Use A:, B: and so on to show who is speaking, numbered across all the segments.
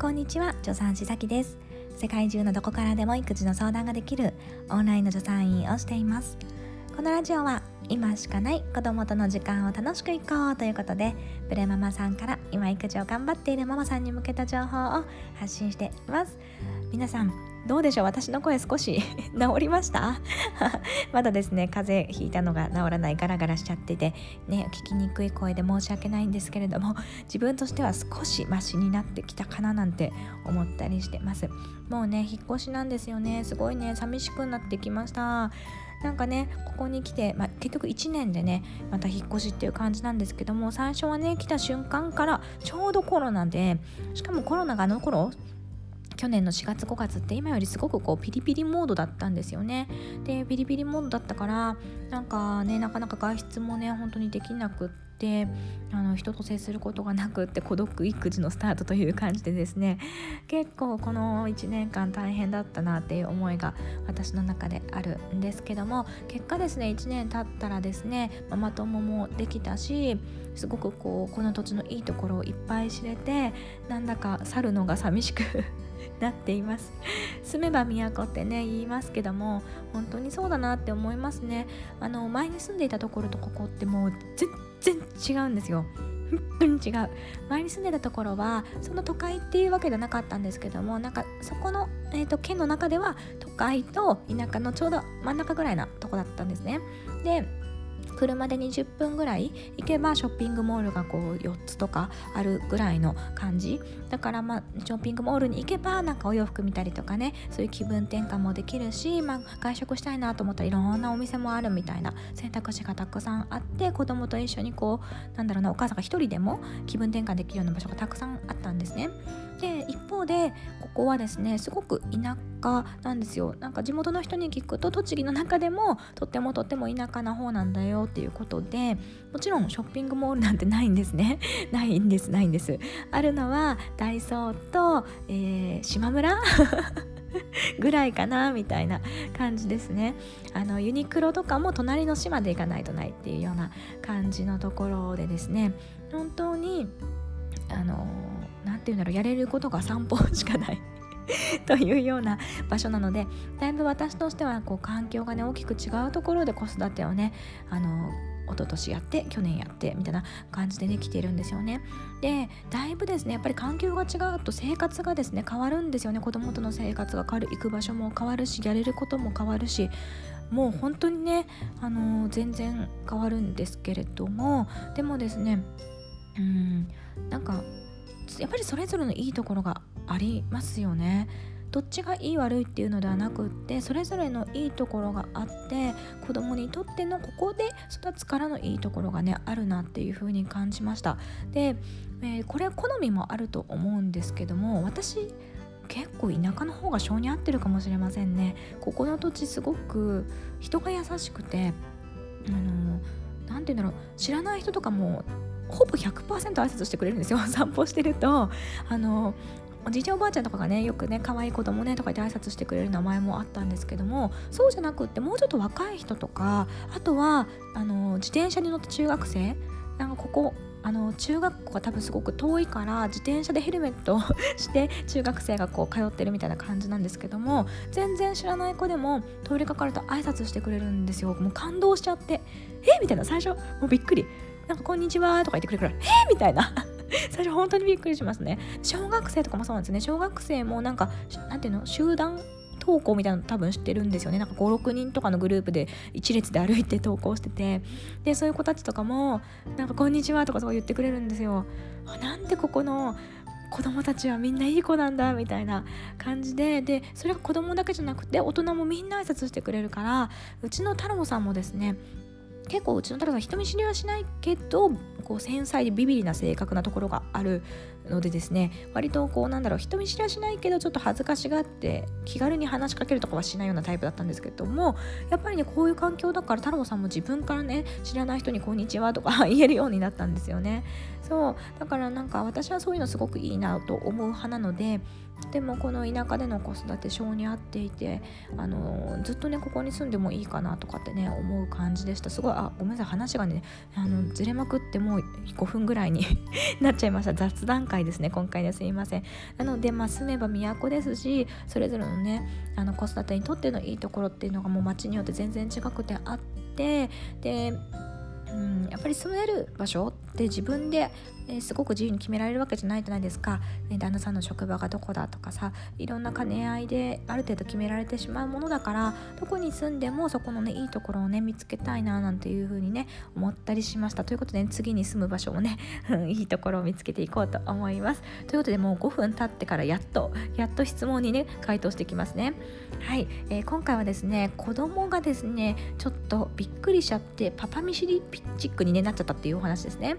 A: こんにちは助産師さきです。世界中のどこからでも育児の相談ができるオンラインの助産院をしています。このラジオは今しかない子供との時間を楽しくいこうということでプレママさんから今育児を頑張っているママさんに向けた情報を発信しています。皆さんどうでしょう？私の声少し 治りました？まだですね風邪ひいたのが治らないガラガラしちゃっててね聞きにくい声で申し訳ないんですけれども自分としては少しマシになってきたかななんて思ったりしてます。もうね引っ越しなんですよね。すごいね寂しくなってきました。なんかねここに来て、まあ、結局1年でねまた引っ越しっていう感じなんですけども最初はね来た瞬間からちょうどコロナでしかもコロナがあの頃去年の4月5月って今よりすごくこうピリピリモードだったんですよね。でピリピリモードだったからなんかねなかなか外出もね本当にできなくってあの人と接することがなくって孤独育児のスタートという感じでですね。結構この1年間大変だったなっていう思いが私の中であるんですけども結果ですね1年経ったらですねママ友もできたしすごくこうこの土地のいいところをいっぱい知れてなんだか去るのが寂しく なっています。住めば都ってね言いますけども本当にそうだなって思いますね。あの前に住んでいたところとここってもう全然違うんですよ。本当に違う。前に住んでたところはその都会っていうわけじゃなかったんですけどもなんかそこの、えーと県の中では都会と田舎のちょうど真ん中ぐらいなとこだったんですね。で車で20分ぐらい行けばショッピングモールがこう4つとかあるぐらいの感じだからまあショッピングモールに行けばなんかお洋服見たりとかねそういう気分転換もできるし、まあ、外食したいなと思ったらいろんなお店もあるみたいな選択肢がたくさんあって子供と一緒にこうなんだろうなお母さんが一人でも気分転換できるような場所がたくさんあったんですね。で一方でここはですねすごく田舎なんですよ。なんか地元の人に聞くと栃木の中でもとってもとっても田舎な方なんだよっていうことでもちろんショッピングモールなんてないんですね。ないんですないんです。あるのはダイソーと、えー、島村 ぐらいかなみたいな感じですね。あのユニクロとかも隣の島で行かないとないっていうような感じのところでですね。本当にあの何て言うんだろうやれることが散歩しかない。というような場所なのでだいぶ私としてはこう環境がね大きく違うところで子育てをねあの一昨年やって去年やってみたいな感じでできてるんですよね。でだいぶですねやっぱり環境が違うと生活がですね変わるんですよね。子供との生活が変わる行く場所も変わるしやれることも変わるしもう本当にね、あのー、全然変わるんですけれどもでもですねうんなんかやっぱりそれぞれのいいところがありますよね。どっちがいい悪いっていうのではなくってそれぞれのいいところがあって子供にとってのここで育つからのいいところがねあるなっていう風に感じましたで、えー、これ好みもあると思うんですけども私結構田舎の方が性に合ってるかもしれませんねここの土地すごく人が優しくてあの何て言うんだろう知らない人とかもほぼ100%挨拶してくれるんですよ。散歩してるとあのおじいちゃんおばあちゃんとかがねよくね可愛い子供ねとか言って挨拶してくれる名前もあったんですけどもそうじゃなくってもうちょっと若い人とかあとはあの自転車に乗った中学生なんかここあの中学校が多分すごく遠いから自転車でヘルメットを して中学生がこう通ってるみたいな感じなんですけども全然知らない子でも通りかかると挨拶してくれるんですよ。もう感動しちゃってえ？みたいな。最初もうびっくり。なんかこんにちはとか言ってくれるから えみたいな。最初本当にびっくりしますね。小学生とかもそうなんですね。小学生もなんかなんていうの？集団投稿みたいなの多分知ってるんですよね。なんか56人とかのグループで一列で歩いて投稿してて。でそういう子たちとかもなんか「こんにちは」とかそう言ってくれるんですよ。あなんでここの子供たちはみんないい子なんだ？みたいな感じで。でそれが子供だけじゃなくて大人もみんな挨拶してくれるからうちの太郎さんもですね結構うちの太郎さん人見知りはしないけどこう繊細でビビリな性格なところがあるのでですね割とこうなんだろう人見知りはしないけどちょっと恥ずかしがって気軽に話しかけるとかはしないようなタイプだったんですけどもやっぱりねこういう環境だから太郎さんも自分からね知らない人に「こんにちは」とか言えるようになったんですよね。そうだからなんか私はそういうのすごくいいなと思う派なのででもこの田舎での子育て性に合っていてあのずっとねここに住んでもいいかなとかってね思う感じでした。すごいあごめんなさい話がねあのずれまくってもう5分ぐらいに なっちゃいました。雑談会回ですね。今回ですいません。なのでまあ住めば都ですしそれぞれのねあの子育てにとってのいいところっていうのがもう街によって全然違くてあってでうん、やっぱり住める場所って自分で、えー、すごく自由に決められるわけじゃないじゃないですか、ね、旦那さんの職場がどこだとかさいろんな兼ね合いである程度決められてしまうものだからどこに住んでもそこのねいいところをね見つけたいななんていうふうにね思ったりしました。ということで、ね、次に住む場所もね いいところを見つけていこうと思います。ということでもう5分経ってからやっとやっと質問にね回答していきますね。はい、えー、今回はですね子供がですねちょっとびっくりしちゃってパパ見知りピッチックに、ね、なっちゃったっていうお話ですね。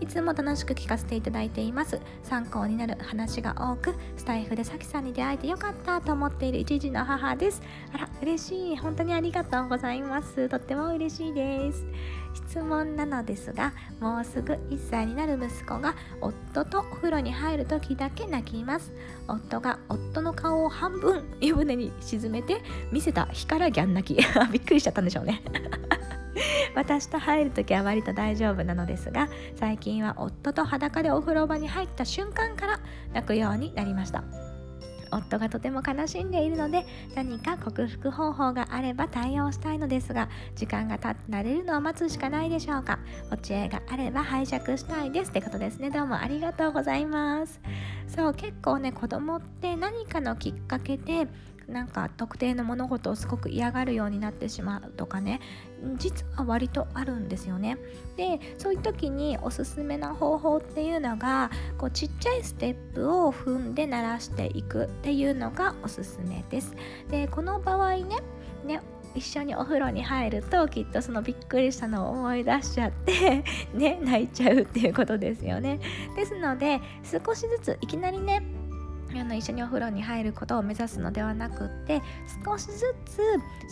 A: いつも楽しく聞かせていただいています。参考になる話が多くスタイフでさきさんに出会えてよかったと思っている一時の母です。あら嬉しい。本当にありがとうございます。とっても嬉しいです。質問なのですがもうすぐ1歳になる息子が夫とお風呂に入る時だけ泣きます。夫が夫の顔を半分湯船に沈めて見せた日からギャン泣き。びっくりしちゃったんでしょうね。私と入る時は割と大丈夫なのですが最近は夫と裸でお風呂場に入った瞬間から泣くようになりました。夫がとても悲しんでいるので何か克服方法があれば対応したいのですが時間が経って慣れるのを待つしかないでしょうか。お知恵があれば拝借したいですってことですね。どうもありがとうございます。そう結構ね子供って何かのきっかけでなんか特定の物事をすごく嫌がるようになってしまうとかね実は割とあるんですよね。でそういう時におすすめな方法っていうのがこうちっちゃいステップを踏んで鳴らしていくっていうのがおすすめです。でこの場合ねね一緒にお風呂に入るときっとそのびっくりしたのを思い出しちゃって ね泣いちゃうっていうことですよね。ですので少しずついきなりねあの一緒にお風呂に入ることを目指すのではなくって少しずつ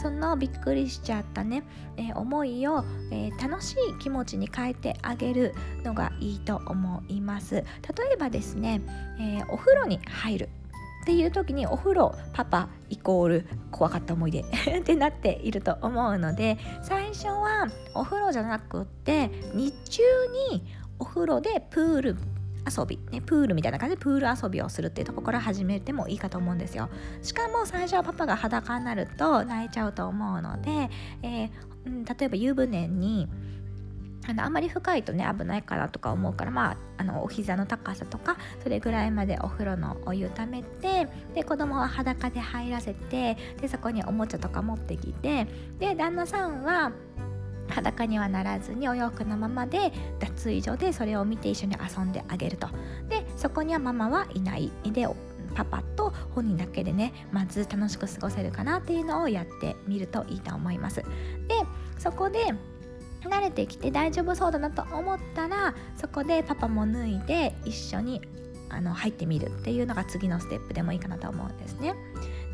A: そのびっくりしちゃったね、えー、思いを、えー、楽しい気持ちに変えてあげるのがいいと思います。例えばですね、えー、お風呂に入るっていう時にお風呂パパイコール怖かった思い出 ってなっていると思うので最初はお風呂じゃなくって日中にお風呂でプール遊び、ね、プールみたいな感じでプール遊びをするっていうところから始めてもいいかと思うんですよ。しかも最初はパパが裸になると泣いちゃうと思うので、えー、例えば湯船にあのあんまり深いとね危ないかなとか思うからまああのお膝の高さとかそれぐらいまでお風呂のお湯ためてで子供は裸で入らせてでそこにおもちゃとか持ってきてで旦那さんは裸にはならずにお洋服のままで脱衣所でそれを見て一緒に遊んであげると。でそこにはママはいない。でパパと本人だけでねまず楽しく過ごせるかなっていうのをやってみるといいと思います。でそこで慣れてきて大丈夫そうだなと思ったらそこでパパも脱いで一緒にあの入ってみるっていうのが次のステップでもいいかなと思うんですね。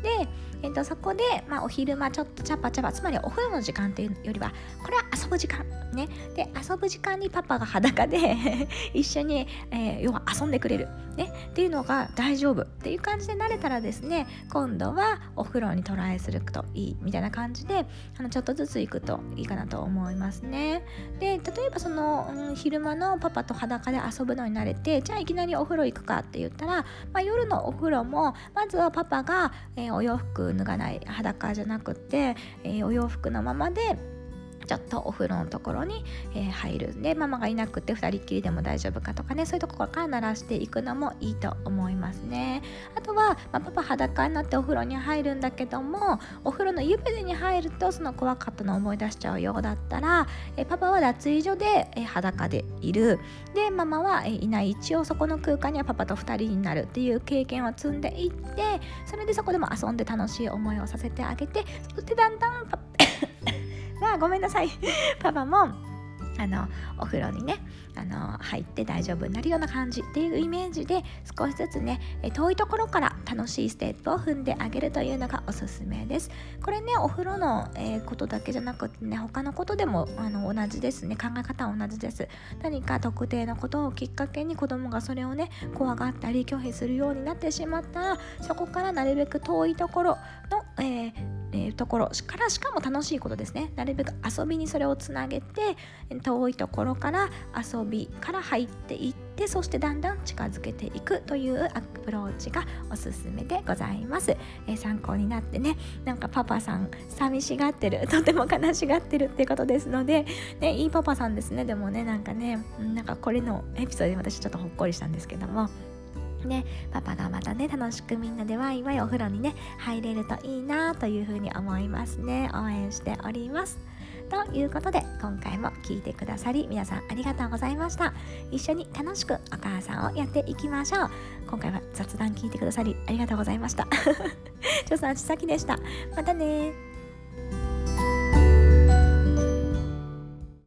A: で、えー、とそこで、まあ、お昼間ちょっとチャパチャパつまりお風呂の時間っていうよりはこれは遊ぶ時間ね。で遊ぶ時間にパパが裸で 一緒に、えー、要は遊んでくれる、ね、っていうのが大丈夫。っていう感じで慣れたらですね今度はお風呂にトライするといいみたいな感じであのちょっとずつ行くといいかなと思いますね。で例えばその、うん、昼間のパパと裸で遊ぶのに慣れてじゃあいきなりお風呂行くかって言ったら、まあ、夜のお風呂もまずはパパが、えー、お洋服脱がない裸じゃなくて、えー、お洋服のままでちょっとお風呂のところに、えー、入るんでママがいなくて2人っきりでも大丈夫かとかねそういうところから鳴らしていくのもいいと思いますね。あとは、まあ、パパ裸になってお風呂に入るんだけどもお風呂の湯船に入るとその怖かったのを思い出しちゃうようだったら、え、パパは脱衣所で、え、裸でいる。でママは、えいない一応そこの空間にはパパと2人になるっていう経験を積んでいってそれでそこでも遊んで楽しい思いをさせてあげてそしてだんだんパあごめんなさい。パパもあのお風呂にねあの入って大丈夫になるような感じっていうイメージで少しずつね遠いところから楽しいステップを踏んであげるというのがおすすめです。これねお風呂の、え、ことだけじゃなくてね他のことでもあの同じですね。考え方は同じです。何か特定のことをきっかけに子供がそれをね怖がったり拒否するようになってしまったらそこからなるべく遠いところの、えーえー、ところからしかも楽しいことですね。なるべく遊びにそれをつなげて遠いところから遊びから入っていってそしてだんだん近づけていくというアプローチがおすすめでございます、えー、参考になってねなんかパパさん寂しがってる。とても悲しがってるってことですので、ね、いいパパさんですね。でもねなんかねなんかこれのエピソードで私ちょっとほっこりしたんですけども。ね、パパがまたね楽しくみんなでワイワイお風呂にね入れるといいなというふうに思いますね。応援しております。ということで今回も聞いてくださり皆さんありがとうございました。一緒に楽しくお母さんをやっていきましょう。今回は雑談聞いてくださりありがとうございました。ちょさんちさきでした。またね